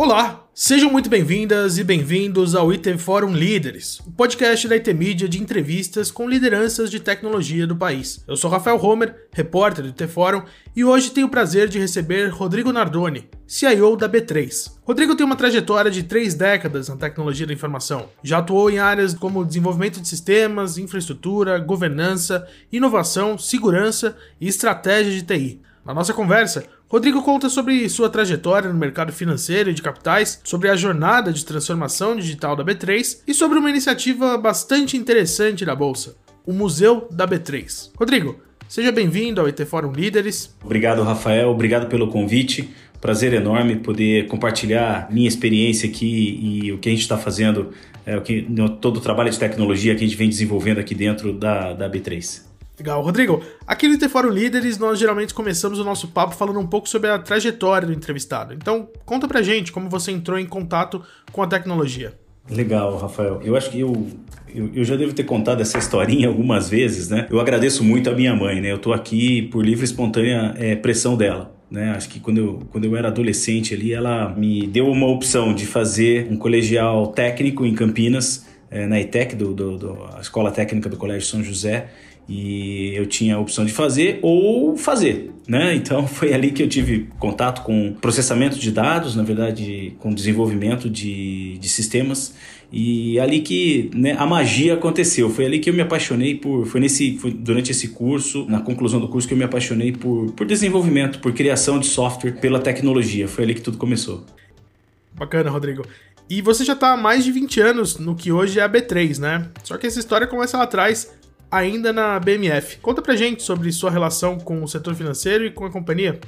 Olá, sejam muito bem-vindas e bem-vindos ao IT Forum Líderes, o podcast da IT Media de entrevistas com lideranças de tecnologia do país. Eu sou Rafael Homer, repórter do IT Forum, e hoje tenho o prazer de receber Rodrigo Nardoni, CIO da B3. Rodrigo tem uma trajetória de três décadas na tecnologia da informação. Já atuou em áreas como desenvolvimento de sistemas, infraestrutura, governança, inovação, segurança e estratégia de TI. Na nossa conversa, Rodrigo conta sobre sua trajetória no mercado financeiro e de capitais, sobre a jornada de transformação digital da B3 e sobre uma iniciativa bastante interessante da Bolsa, o Museu da B3. Rodrigo, seja bem-vindo ao ET Fórum Líderes. Obrigado, Rafael. Obrigado pelo convite. Prazer enorme poder compartilhar minha experiência aqui e o que a gente está fazendo, é, o que, todo o trabalho de tecnologia que a gente vem desenvolvendo aqui dentro da, da B3. Legal. Rodrigo, aqui no Interfórum Líderes nós geralmente começamos o nosso papo falando um pouco sobre a trajetória do entrevistado. Então, conta pra gente como você entrou em contato com a tecnologia. Legal, Rafael. Eu acho que eu, eu, eu, já devo ter contado essa historinha algumas vezes, né? Eu agradeço muito a minha mãe, né? Eu tô aqui por livre e espontânea é, pressão dela. Né? Acho que quando eu, quando eu era adolescente ali, ela me deu uma opção de fazer um colegial técnico em Campinas, é, na ITEC, do, do, do, a Escola Técnica do Colégio São José, e eu tinha a opção de fazer ou fazer, né? Então foi ali que eu tive contato com processamento de dados, na verdade, com desenvolvimento de, de sistemas e ali que né, a magia aconteceu. Foi ali que eu me apaixonei por, foi nesse, foi durante esse curso, na conclusão do curso que eu me apaixonei por, por desenvolvimento, por criação de software, pela tecnologia. Foi ali que tudo começou. Bacana, Rodrigo. E você já está há mais de 20 anos no que hoje é a B3, né? Só que essa história começa lá atrás ainda na BMF. Conta pra gente sobre sua relação com o setor financeiro e com a companhia.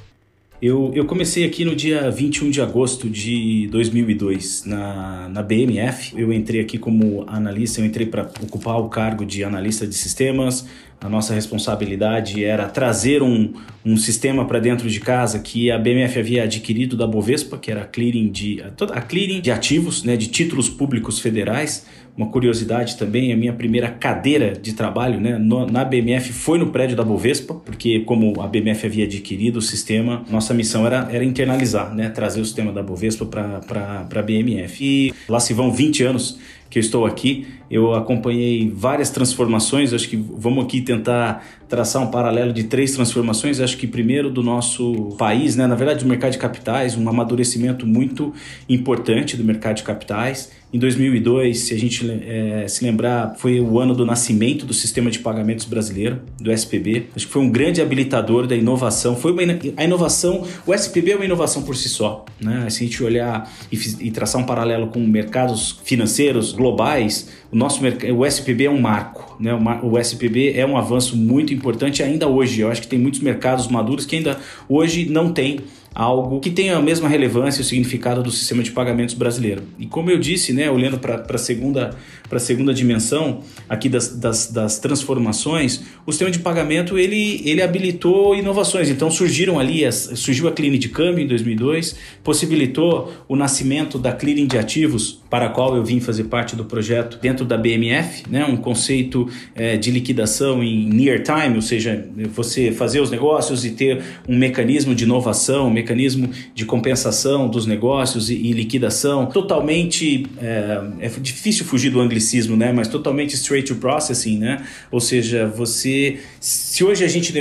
Eu, eu comecei aqui no dia 21 de agosto de 2002 na, na BMF. Eu entrei aqui como analista, eu entrei para ocupar o cargo de analista de sistemas. A nossa responsabilidade era trazer um, um sistema para dentro de casa que a BMF havia adquirido da Bovespa, que era a clearing de, a clearing de ativos, né, de títulos públicos federais. Uma curiosidade também, a minha primeira cadeira de trabalho né, no, na BMF foi no prédio da Bovespa, porque como a BMF havia adquirido o sistema, nossa missão era, era internalizar, né, trazer o sistema da Bovespa para a BMF. E lá se vão 20 anos que eu estou aqui. Eu acompanhei várias transformações, acho que vamos aqui tentar traçar um paralelo de três transformações. Acho que primeiro do nosso país, né, na verdade do mercado de capitais, um amadurecimento muito importante do mercado de capitais. Em 2002, se a gente é, se lembrar, foi o ano do nascimento do sistema de pagamentos brasileiro, do SPB. Acho que foi um grande habilitador da inovação. Foi uma, a inovação, o SPB é uma inovação por si só. Né? Se a gente olhar e, e traçar um paralelo com mercados financeiros globais, o nosso o SPB é um marco, né? O SPB é um avanço muito importante ainda hoje. Eu acho que tem muitos mercados maduros que ainda hoje não têm algo que tenha a mesma relevância e o significado do sistema de pagamentos brasileiro. E como eu disse, né, olhando para a segunda, segunda dimensão aqui das, das, das, transformações, o sistema de pagamento ele, ele habilitou inovações. Então surgiram ali, as, surgiu a clearing de câmbio em 2002, possibilitou o nascimento da clearing de ativos, para a qual eu vim fazer parte do projeto dentro da BMF, né, um conceito é, de liquidação em near time, ou seja, você fazer os negócios e ter um mecanismo de inovação, mecanismo de compensação dos negócios e, e liquidação totalmente é, é, difícil fugir do anglicismo, né? Mas totalmente straight to processing, né? Ou seja, você se hoje a gente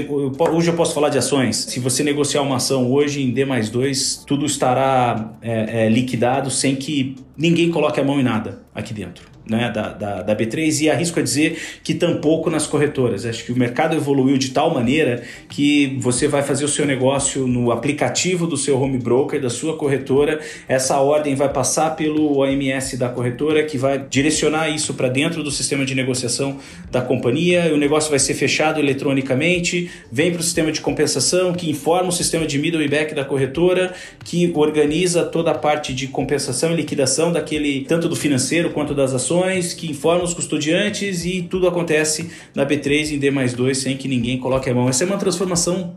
hoje eu posso falar de ações, se você negociar uma ação hoje em D mais 2, tudo estará é, é, liquidado sem que ninguém coloque a mão em nada aqui dentro né, da, da, da, B3 e arrisco a dizer que tampouco nas corretoras. Acho que o mercado evoluiu de tal maneira que você vai fazer o seu negócio no aplicativo do seu home broker, da sua corretora, essa ordem vai passar pelo OMS da corretora que vai direcionar isso para dentro do sistema de negociação da companhia, o negócio vai ser fechado eletronicamente, vem para o sistema de compensação que informa o sistema de middle e back da corretora, que organiza toda a parte de compensação e liquidação daquele tanto do financeiro quanto das ações que informam os custodiantes e tudo acontece na B3 em D mais 2 sem que ninguém coloque a mão. Essa é uma transformação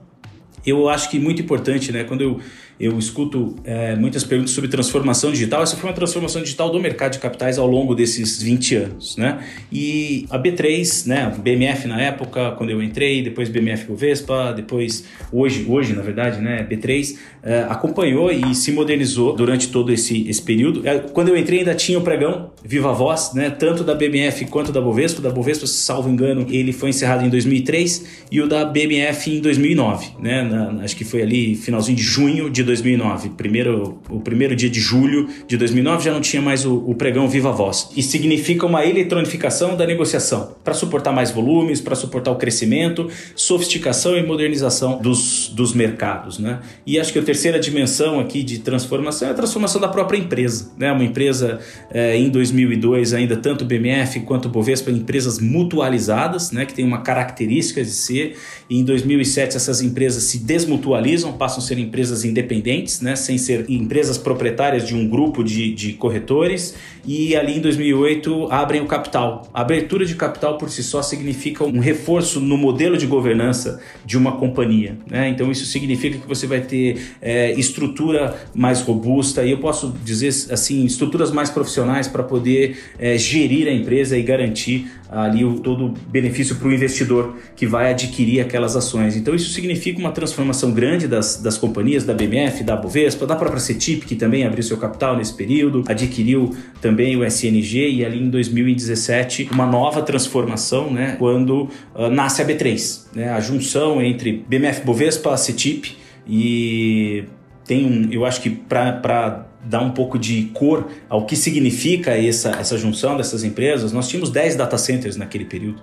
eu acho que muito importante, né? Quando eu, eu escuto é, muitas perguntas sobre transformação digital. Essa foi uma transformação digital do mercado de capitais ao longo desses 20 anos, né? E a B3, né, BMF na época, quando eu entrei, depois BMF Bovespa, depois hoje, hoje na verdade, né, B3, é, acompanhou e se modernizou durante todo esse, esse período. É, quando eu entrei ainda tinha o pregão Viva Voz, né, tanto da BMF quanto da Bovespa. Da Bovespa, salvo engano, ele foi encerrado em 2003 e o da BMF em 2009, né? Na, acho que foi ali finalzinho de junho de 2009. Primeiro, o primeiro dia de julho de 2009 já não tinha mais o, o pregão Viva Voz. E significa uma eletronificação da negociação para suportar mais volumes, para suportar o crescimento, sofisticação e modernização dos, dos mercados, né? E acho que a terceira dimensão aqui de transformação é a transformação da própria empresa, né? Uma empresa é, em 2002 ainda tanto o BMF quanto o Bovespa empresas mutualizadas, né? Que tem uma característica de ser. E em 2007 essas empresas se desmutualizam, passam a ser empresas independentes, né? Sem ser empresas proprietárias de um grupo de, de corretores. E ali em 2008 abrem o capital. A abertura de capital por si só significa um reforço no modelo de governança de uma companhia, né? Então isso significa que você vai ter é, estrutura mais robusta e eu posso dizer assim estruturas mais profissionais para poder é, gerir a empresa e garantir ali o, todo o benefício para o investidor que vai adquirir aquelas ações. Então isso significa uma transformação grande das, das companhias, da BMF, da Bovespa, da própria CETIP, que também abriu seu capital nesse período, adquiriu também o SNG e ali em 2017 uma nova transformação, né, quando uh, nasce a B3, né, a junção entre BMF Bovespa, CETIP e tem um, eu acho que para dar um pouco de cor ao que significa essa, essa junção dessas empresas, nós tínhamos 10 data centers naquele período.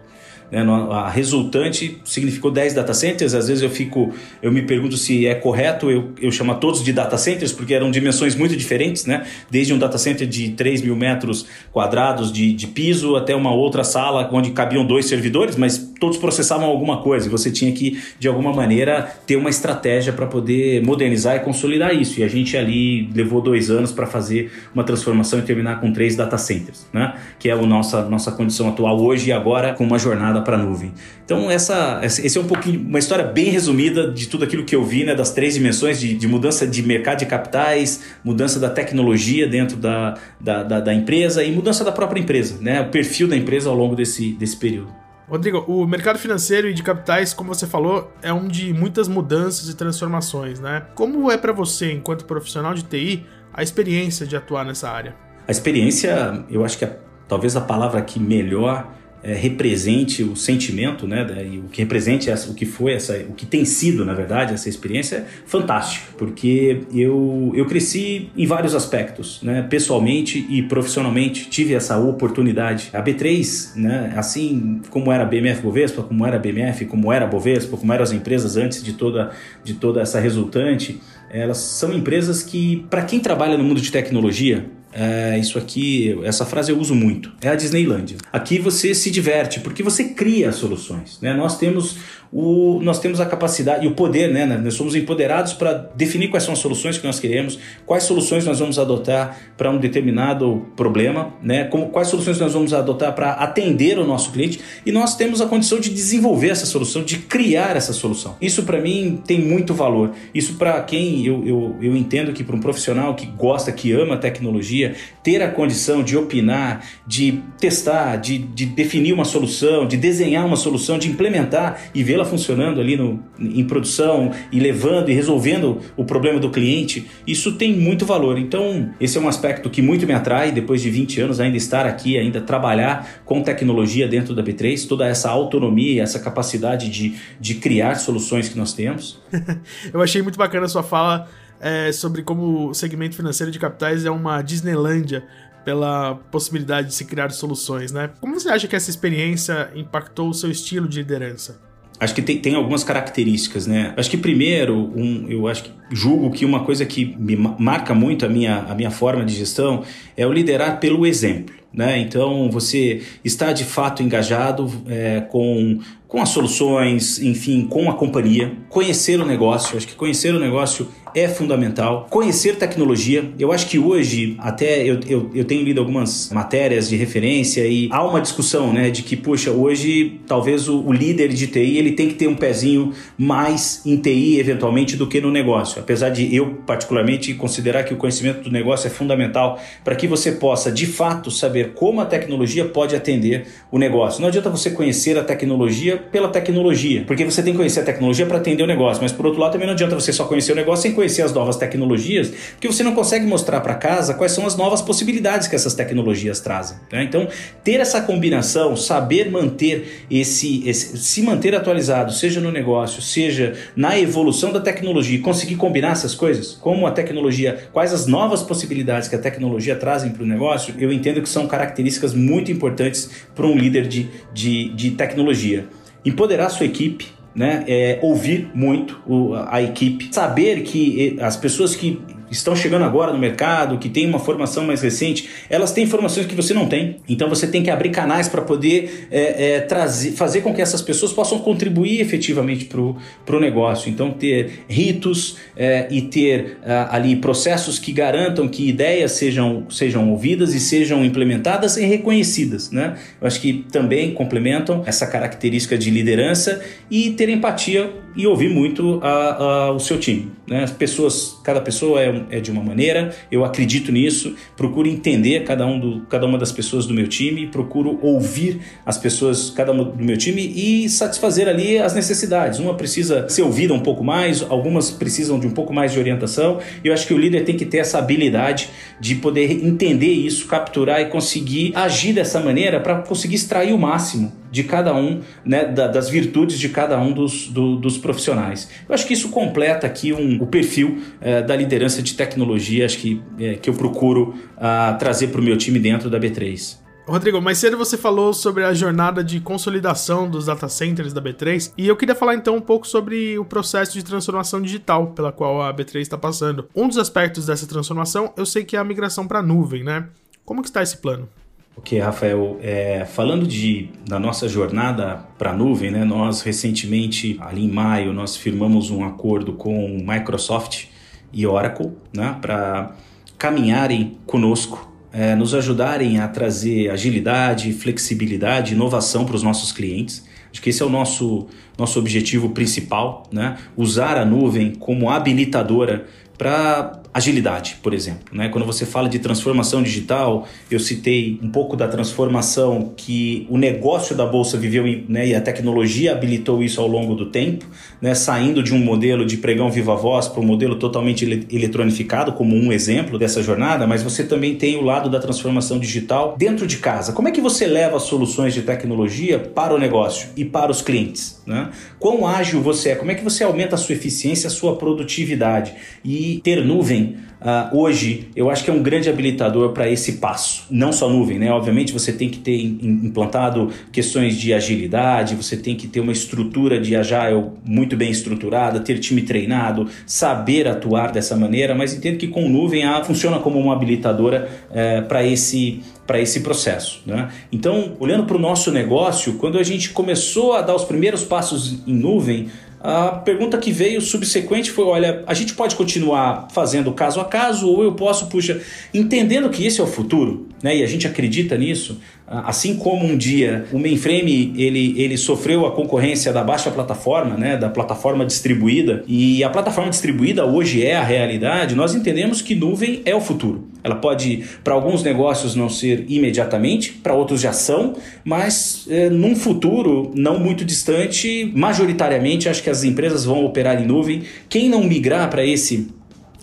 Né? A resultante significou 10 data centers. Às vezes eu fico, eu me pergunto se é correto eu, eu chamar todos de data centers, porque eram dimensões muito diferentes, né? Desde um data center de 3 mil metros quadrados de, de piso até uma outra sala onde cabiam dois servidores, mas todos processavam alguma coisa e você tinha que, de alguma maneira, ter uma estratégia para poder modernizar e consolidar isso. E a gente ali levou dois anos para fazer uma transformação e terminar com três data centers, né? que é a nossa, nossa condição atual hoje e agora com uma jornada para a nuvem. Então, essa, esse é um pouquinho, uma história bem resumida de tudo aquilo que eu vi, né? das três dimensões de, de mudança de mercado de capitais, mudança da tecnologia dentro da, da, da, da empresa e mudança da própria empresa, né? o perfil da empresa ao longo desse, desse período. Rodrigo, o mercado financeiro e de capitais, como você falou, é um de muitas mudanças e transformações, né? Como é para você, enquanto profissional de TI, a experiência de atuar nessa área? A experiência, eu acho que é talvez a palavra que melhor é, represente o sentimento, né, e o que represente essa, o que foi essa, o que tem sido, na verdade, essa experiência é fantástica, porque eu, eu cresci em vários aspectos, né, pessoalmente e profissionalmente tive essa oportunidade. A B3, né, assim como era a BMF Bovespa, como era a BMF, como era a Bovespa, como eram as empresas antes de toda, de toda essa resultante, elas são empresas que, para quem trabalha no mundo de tecnologia, é, isso aqui, essa frase eu uso muito. É a Disneylandia. Aqui você se diverte porque você cria soluções. Né? Nós temos o, nós temos a capacidade e o poder, né? Nós somos empoderados para definir quais são as soluções que nós queremos, quais soluções nós vamos adotar para um determinado problema, né? Como, quais soluções nós vamos adotar para atender o nosso cliente e nós temos a condição de desenvolver essa solução, de criar essa solução. Isso para mim tem muito valor. Isso para quem eu, eu, eu entendo que para um profissional que gosta, que ama a tecnologia, ter a condição de opinar, de testar, de, de definir uma solução, de desenhar uma solução, de implementar e vê-la funcionando ali no, em produção e levando e resolvendo o problema do cliente, isso tem muito valor. Então, esse é um aspecto que muito me atrai, depois de 20 anos ainda estar aqui, ainda trabalhar com tecnologia dentro da B3, toda essa autonomia, essa capacidade de, de criar soluções que nós temos. Eu achei muito bacana a sua fala é, sobre como o segmento financeiro de capitais é uma Disneylândia pela possibilidade de se criar soluções, né? Como você acha que essa experiência impactou o seu estilo de liderança? acho que tem, tem algumas características, né? Acho que primeiro, um, eu acho que julgo que uma coisa que me marca muito a minha, a minha forma de gestão é o liderar pelo exemplo. Né? Então você está de fato engajado é, com, com as soluções, enfim, com a companhia, conhecer o negócio. Acho que conhecer o negócio é fundamental. Conhecer tecnologia. Eu acho que hoje, até eu, eu, eu, tenho lido algumas matérias de referência e há uma discussão, né, de que, poxa, hoje talvez o, o líder de TI ele tem que ter um pezinho mais em TI, eventualmente, do que no negócio. apesar de eu particularmente considerar que o conhecimento do negócio é fundamental para que você possa de fato saber como a tecnologia pode atender o negócio. Não adianta você conhecer a tecnologia pela tecnologia, porque você tem que conhecer a tecnologia para atender o negócio, mas por outro lado também não adianta você só conhecer o negócio sem conhecer as novas tecnologias, porque você não consegue mostrar para casa quais são as novas possibilidades que essas tecnologias trazem. Né? Então, ter essa combinação, saber manter esse, esse, se manter atualizado, seja no negócio, seja na evolução da tecnologia, conseguir combinar essas coisas, como a tecnologia, quais as novas possibilidades que a tecnologia trazem para o negócio, eu entendo que são características muito importantes para um líder de, de, de tecnologia. Empoderar sua equipe, né? É, ouvir muito a equipe, saber que as pessoas que estão chegando agora no mercado, que têm uma formação mais recente, elas têm informações que você não tem. Então você tem que abrir canais para poder é, é, trazer, fazer com que essas pessoas possam contribuir efetivamente para o negócio. Então ter ritos é, e ter ali processos que garantam que ideias sejam, sejam ouvidas e sejam implementadas e reconhecidas. Né? Eu acho que também complementam essa característica de liderança e ter empatia e ouvir muito a, a, o seu time. Né? As pessoas, cada pessoa é, é, de uma maneira, eu acredito nisso, procuro entender cada, um do, cada uma das pessoas do meu time, procuro ouvir as pessoas, cada uma do meu time e satisfazer ali as necessidades. Uma precisa ser ouvida um pouco mais, algumas precisam de um pouco mais de orientação, e eu acho que o líder tem que ter essa habilidade de poder entender isso, capturar e conseguir agir dessa maneira para conseguir extrair o máximo de cada um, né, da, das virtudes de cada um dos, do, dos profissionais. Eu acho que isso completa aqui um, o perfil é, da liderança de tecnologia, acho que, é, que eu procuro uh, trazer para o meu time dentro da B3. Rodrigo, mais cedo você falou sobre a jornada de consolidação dos data centers da B3 e eu queria falar então um pouco sobre o processo de transformação digital pela qual a B3 está passando. Um dos aspectos dessa transformação eu sei que é a migração para a nuvem, né? Como que está esse plano? Ok, Rafael, é, falando de, da nossa jornada para a nuvem, né, nós recentemente, ali em maio, nós firmamos um acordo com Microsoft e Oracle né, para caminharem conosco, é, nos ajudarem a trazer agilidade, flexibilidade, inovação para os nossos clientes. Acho que esse é o nosso, nosso objetivo principal, né? usar a nuvem como habilitadora para agilidade, por exemplo. Né? Quando você fala de transformação digital, eu citei um pouco da transformação que o negócio da Bolsa viveu né, e a tecnologia habilitou isso ao longo do tempo, né, saindo de um modelo de pregão viva voz para um modelo totalmente ele eletronificado, como um exemplo dessa jornada, mas você também tem o lado da transformação digital dentro de casa. Como é que você leva soluções de tecnologia para o negócio e para os clientes? Né? Quão ágil você é? Como é que você aumenta a sua eficiência, a sua produtividade? E ter nuvem uh, hoje eu acho que é um grande habilitador para esse passo. Não só nuvem, né? Obviamente você tem que ter implantado questões de agilidade, você tem que ter uma estrutura de agile muito bem estruturada, ter time treinado, saber atuar dessa maneira, mas entendo que com nuvem a funciona como uma habilitadora uh, para esse para esse processo. Né? Então, olhando para o nosso negócio, quando a gente começou a dar os primeiros passos em nuvem, a pergunta que veio subsequente foi: olha, a gente pode continuar fazendo caso a caso ou eu posso, puxa, entendendo que esse é o futuro, né? E a gente acredita nisso, Assim como um dia o mainframe ele, ele sofreu a concorrência da baixa plataforma, né, da plataforma distribuída, e a plataforma distribuída hoje é a realidade, nós entendemos que nuvem é o futuro. Ela pode, para alguns negócios, não ser imediatamente, para outros já são, mas é, num futuro não muito distante, majoritariamente acho que as empresas vão operar em nuvem. Quem não migrar para esse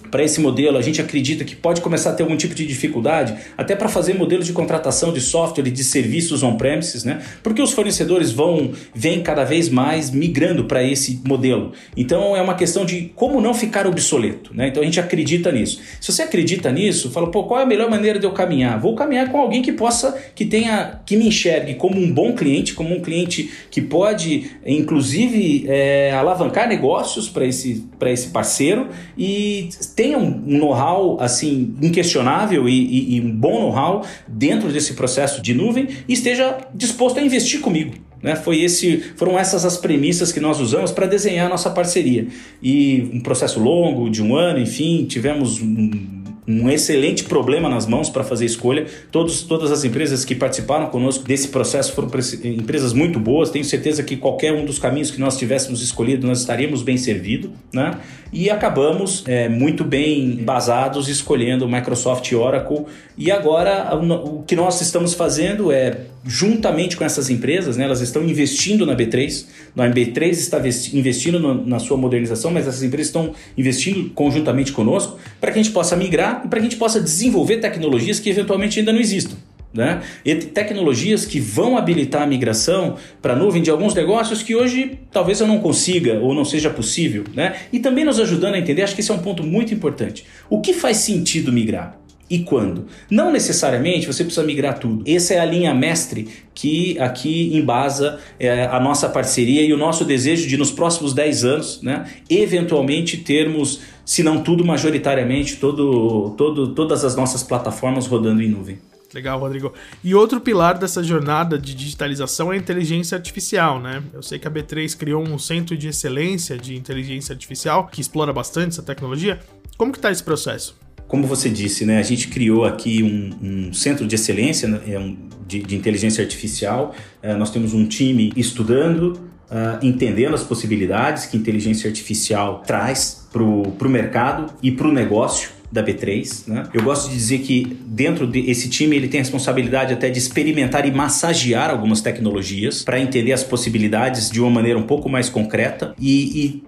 para esse modelo, a gente acredita que pode começar a ter algum tipo de dificuldade, até para fazer modelos de contratação de software e de serviços on-premises, né? Porque os fornecedores vão, vêm cada vez mais migrando para esse modelo. Então é uma questão de como não ficar obsoleto, né? Então a gente acredita nisso. Se você acredita nisso, fala, pô, qual é a melhor maneira de eu caminhar? Vou caminhar com alguém que possa, que tenha, que me enxergue como um bom cliente, como um cliente que pode, inclusive, é, alavancar negócios para esse, esse parceiro e tenha um know-how assim inquestionável e, e, e um bom know-how dentro desse processo de nuvem e esteja disposto a investir comigo. Né? Foi esse, foram essas as premissas que nós usamos para desenhar a nossa parceria. E um processo longo, de um ano, enfim, tivemos um um excelente problema nas mãos para fazer escolha. Todos, todas as empresas que participaram conosco desse processo foram empresas muito boas. Tenho certeza que qualquer um dos caminhos que nós tivéssemos escolhido, nós estaríamos bem servidos. Né? E acabamos é, muito bem basados escolhendo Microsoft e Oracle. E agora o que nós estamos fazendo é, juntamente com essas empresas, né, elas estão investindo na B3. A B3 está investindo na sua modernização, mas essas empresas estão investindo conjuntamente conosco para que a gente possa migrar para que a gente possa desenvolver tecnologias que eventualmente ainda não existam. Né? E tecnologias que vão habilitar a migração para a nuvem de alguns negócios que hoje talvez eu não consiga ou não seja possível. Né? E também nos ajudando a entender, acho que esse é um ponto muito importante. O que faz sentido migrar? e quando. Não necessariamente você precisa migrar tudo. Essa é a linha mestre que aqui embasa é, a nossa parceria e o nosso desejo de, nos próximos 10 anos, né, eventualmente termos, se não tudo, majoritariamente, todo, todo, todas as nossas plataformas rodando em nuvem. Legal, Rodrigo. E outro pilar dessa jornada de digitalização é a inteligência artificial, né? Eu sei que a B3 criou um centro de excelência de inteligência artificial que explora bastante essa tecnologia. Como que está esse processo? Como você disse, né, a gente criou aqui um, um centro de excelência né, é de, de, inteligência artificial. Uh, nós temos um time estudando, uh, entendendo as possibilidades que inteligência artificial traz para o mercado e para o negócio da B3. Né? Eu gosto de dizer que dentro desse time ele tem a responsabilidade até de experimentar e massagear algumas tecnologias para entender as possibilidades de uma maneira um pouco mais concreta e,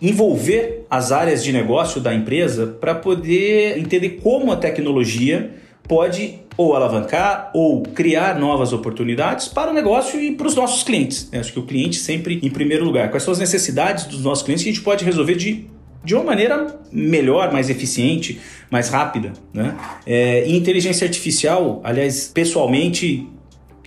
e envolver as áreas de negócio da empresa para poder entender como a tecnologia pode ou alavancar ou criar novas oportunidades para o negócio e para os nossos clientes. Eu acho que o cliente sempre em primeiro lugar. Quais são as necessidades dos nossos clientes que a gente pode resolver de de uma maneira melhor, mais eficiente, mais rápida. Né? É, inteligência artificial, aliás, pessoalmente,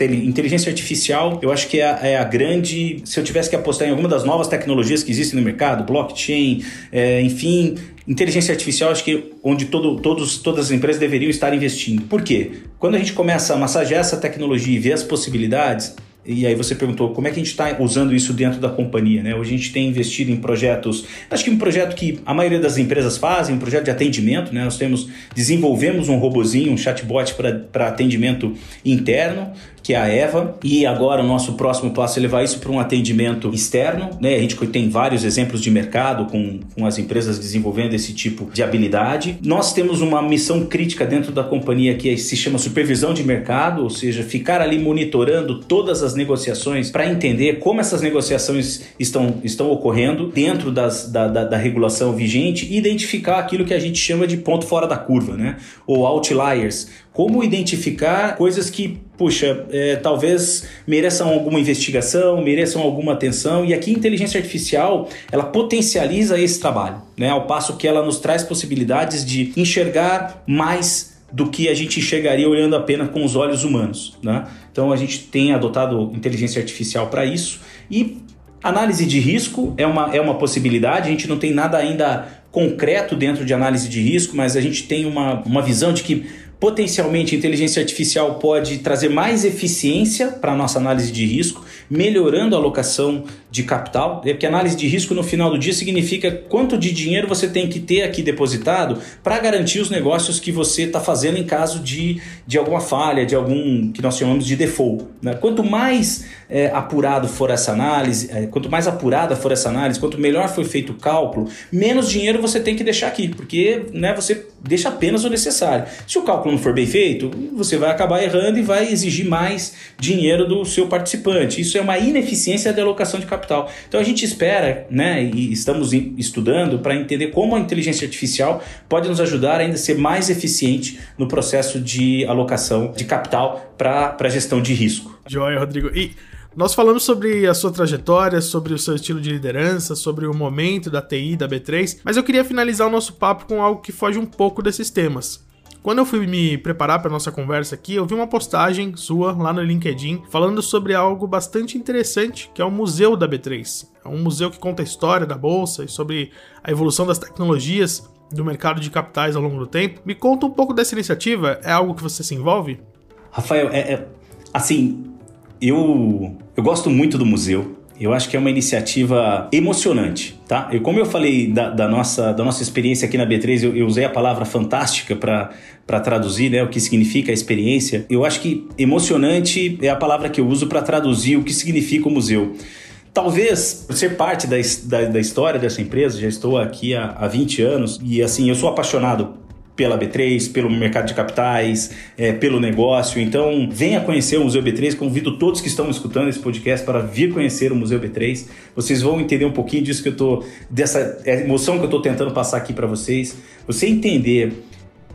inteligência artificial, eu acho que é a, é a, grande. Se eu tivesse que apostar em alguma das novas tecnologias que existem no mercado, blockchain, é, enfim, inteligência artificial, acho que onde todo, todos, todas as empresas deveriam estar investindo. Por quê? Quando a gente começa a massagear essa tecnologia e ver as possibilidades, e aí você perguntou como é que a gente está usando isso dentro da companhia, né? Hoje a gente tem investido em projetos, acho que um projeto que a maioria das empresas fazem, um projeto de atendimento, né? Nós temos, desenvolvemos um robozinho, um chatbot para atendimento interno, que é a Eva, e agora o nosso próximo passo é levar isso para um atendimento externo. Né? A gente tem vários exemplos de mercado com, com as empresas desenvolvendo esse tipo de habilidade. Nós temos uma missão crítica dentro da companhia que se chama supervisão de mercado, ou seja, ficar ali monitorando todas as negociações para entender como essas negociações estão, estão ocorrendo dentro das, da, da, da regulação vigente e identificar aquilo que a gente chama de ponto fora da curva, né? ou outliers como identificar coisas que, puxa, é, talvez mereçam alguma investigação, mereçam alguma atenção. E aqui a inteligência artificial, ela potencializa esse trabalho, né? Ao passo que ela nos traz possibilidades de enxergar mais do que a gente enxergaria olhando apenas com os olhos humanos, né? Então a gente tem adotado inteligência artificial para isso e Análise de risco é uma, é uma possibilidade, a gente não tem nada ainda concreto dentro de análise de risco, mas a gente tem uma, uma visão de que Potencialmente, a inteligência artificial pode trazer mais eficiência para a nossa análise de risco, melhorando a alocação de capital, porque análise de risco no final do dia significa quanto de dinheiro você tem que ter aqui depositado para garantir os negócios que você está fazendo em caso de, de alguma falha, de algum que nós chamamos de default. Né? Quanto mais é, apurado for essa análise, é, quanto mais apurada for essa análise, quanto melhor foi feito o cálculo, menos dinheiro você tem que deixar aqui, porque né, você deixa apenas o necessário. Se o cálculo não for bem feito, você vai acabar errando e vai exigir mais dinheiro do seu participante. Isso é uma ineficiência de alocação de capital. Então a gente espera, né, e estamos estudando para entender como a inteligência artificial pode nos ajudar a ainda ser mais eficiente no processo de alocação de capital para a gestão de risco. Joia, Rodrigo. E nós falamos sobre a sua trajetória, sobre o seu estilo de liderança, sobre o momento da TI, da B3, mas eu queria finalizar o nosso papo com algo que foge um pouco desses temas. Quando eu fui me preparar para nossa conversa aqui, eu vi uma postagem sua lá no LinkedIn falando sobre algo bastante interessante, que é o Museu da B3. É um museu que conta a história da bolsa e sobre a evolução das tecnologias do mercado de capitais ao longo do tempo. Me conta um pouco dessa iniciativa, é algo que você se envolve? Rafael, é, é assim, eu, eu gosto muito do museu. Eu acho que é uma iniciativa emocionante, tá? Eu, como eu falei da, da nossa, da nossa experiência aqui na B3, eu, eu usei a palavra fantástica para traduzir né, o que significa a experiência. Eu acho que emocionante é a palavra que eu uso para traduzir o que significa o museu. Talvez, ser parte da, da, da, história dessa empresa, já estou aqui há, há 20 anos e assim, eu sou apaixonado pela B3, pelo mercado de capitais, é, pelo negócio. Então, venha conhecer o Museu B3. Convido todos que estão escutando esse podcast para vir conhecer o Museu B3. Vocês vão entender um pouquinho disso que eu tô, dessa emoção que eu estou tentando passar aqui para vocês. Você entender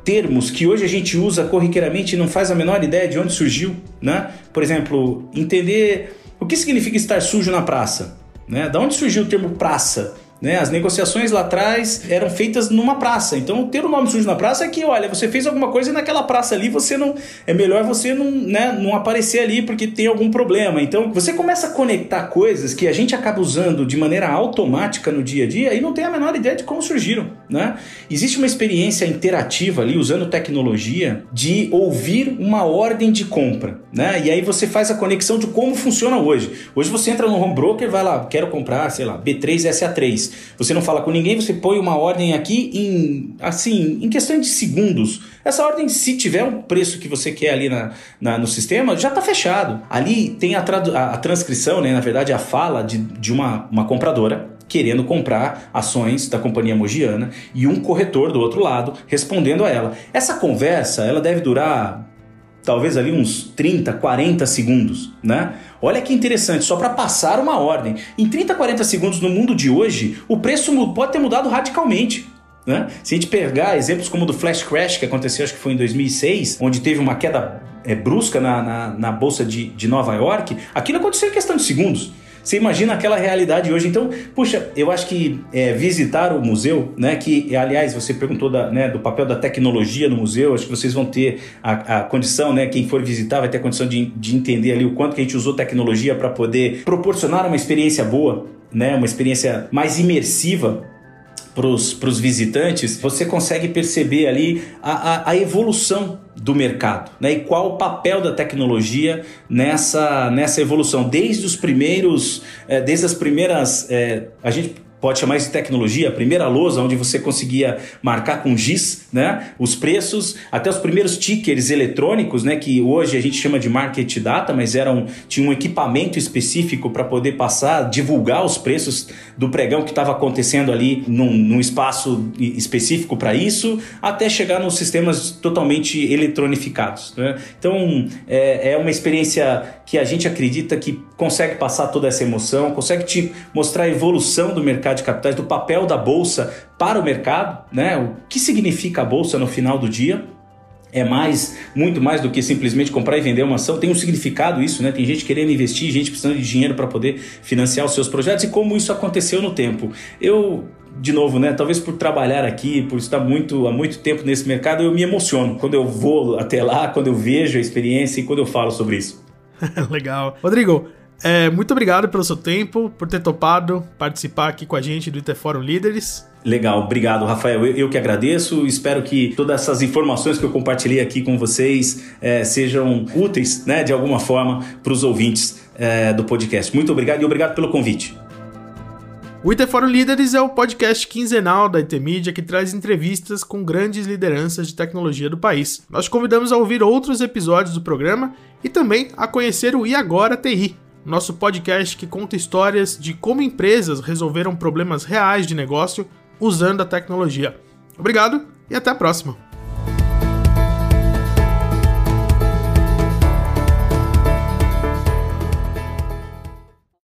termos que hoje a gente usa corriqueiramente e não faz a menor ideia de onde surgiu, né? Por exemplo, entender o que significa estar sujo na praça, né? Da onde surgiu o termo praça? Né? As negociações lá atrás eram feitas numa praça. Então, ter o nome sujo na praça é que, olha, você fez alguma coisa e naquela praça ali você não. É melhor você não, né, não aparecer ali porque tem algum problema. Então, você começa a conectar coisas que a gente acaba usando de maneira automática no dia a dia e não tem a menor ideia de como surgiram. Né? Existe uma experiência interativa ali, usando tecnologia, de ouvir uma ordem de compra. Né? E aí você faz a conexão de como funciona hoje. Hoje você entra no home broker, vai lá, quero comprar, sei lá, B3SA3. Você não fala com ninguém, você põe uma ordem aqui em assim, em questão de segundos. Essa ordem, se tiver o preço que você quer ali na, na no sistema, já está fechado. Ali tem a, a, a, transcrição, né, na verdade, a fala de, de uma, uma compradora querendo comprar ações da companhia Mogiana e um corretor do outro lado respondendo a ela. Essa conversa, ela deve durar talvez ali uns 30, 40 segundos, né? Olha que interessante, só para passar uma ordem. Em 30, 40 segundos no mundo de hoje, o preço pode ter mudado radicalmente. Né? Se a gente pegar exemplos como o do Flash Crash, que aconteceu acho que foi em 2006, onde teve uma queda é, brusca na, na, na Bolsa de, de Nova York, aquilo aconteceu em questão de segundos. Você imagina aquela realidade hoje. Então, puxa, eu acho que é, visitar o museu, né? Que, aliás, você perguntou da, né, do papel da tecnologia no museu, acho que vocês vão ter a, a condição, né? Quem for visitar vai ter a condição de, de entender ali o quanto que a gente usou tecnologia para poder proporcionar uma experiência boa, né? Uma experiência mais imersiva para os visitantes, você consegue perceber ali a, a, a, evolução do mercado né? e qual o papel da tecnologia nessa, nessa evolução. Desde os primeiros, é, desde as primeiras. É, a gente pode chamar isso de tecnologia, a primeira lousa onde você conseguia marcar com giz né, os preços, até os primeiros tickers eletrônicos, né, que hoje a gente chama de market data, mas eram, tinha um equipamento específico para poder passar, divulgar os preços do pregão que estava acontecendo ali num, num espaço específico para isso, até chegar nos sistemas totalmente eletronificados. Né? Então é, é uma experiência que a gente acredita que consegue passar toda essa emoção, consegue te mostrar a evolução do mercado de capitais, do papel da bolsa para o mercado, né? O que significa a bolsa no final do dia? É mais, muito mais do que simplesmente comprar e vender uma ação. Tem um significado isso, né? Tem gente querendo investir, gente precisando de dinheiro para poder financiar os seus projetos e como isso aconteceu no tempo. Eu de novo, né? Talvez por trabalhar aqui, por estar muito há muito tempo nesse mercado, eu me emociono quando eu vou até lá, quando eu vejo a experiência e quando eu falo sobre isso. Legal. Rodrigo, é, muito obrigado pelo seu tempo, por ter topado participar aqui com a gente do IT Fórum Líderes. Legal, obrigado, Rafael. Eu, eu, que agradeço. Espero que todas essas informações que eu compartilhei aqui com vocês é, sejam úteis, né, de alguma forma, para os ouvintes é, do podcast. Muito obrigado e obrigado pelo convite. O IT Fórum Líderes é o podcast quinzenal da IT Media que traz entrevistas com grandes lideranças de tecnologia do país. Nós convidamos a ouvir outros episódios do programa e também a conhecer o E Agora TI, nosso podcast que conta histórias de como empresas resolveram problemas reais de negócio usando a tecnologia. Obrigado e até a próxima!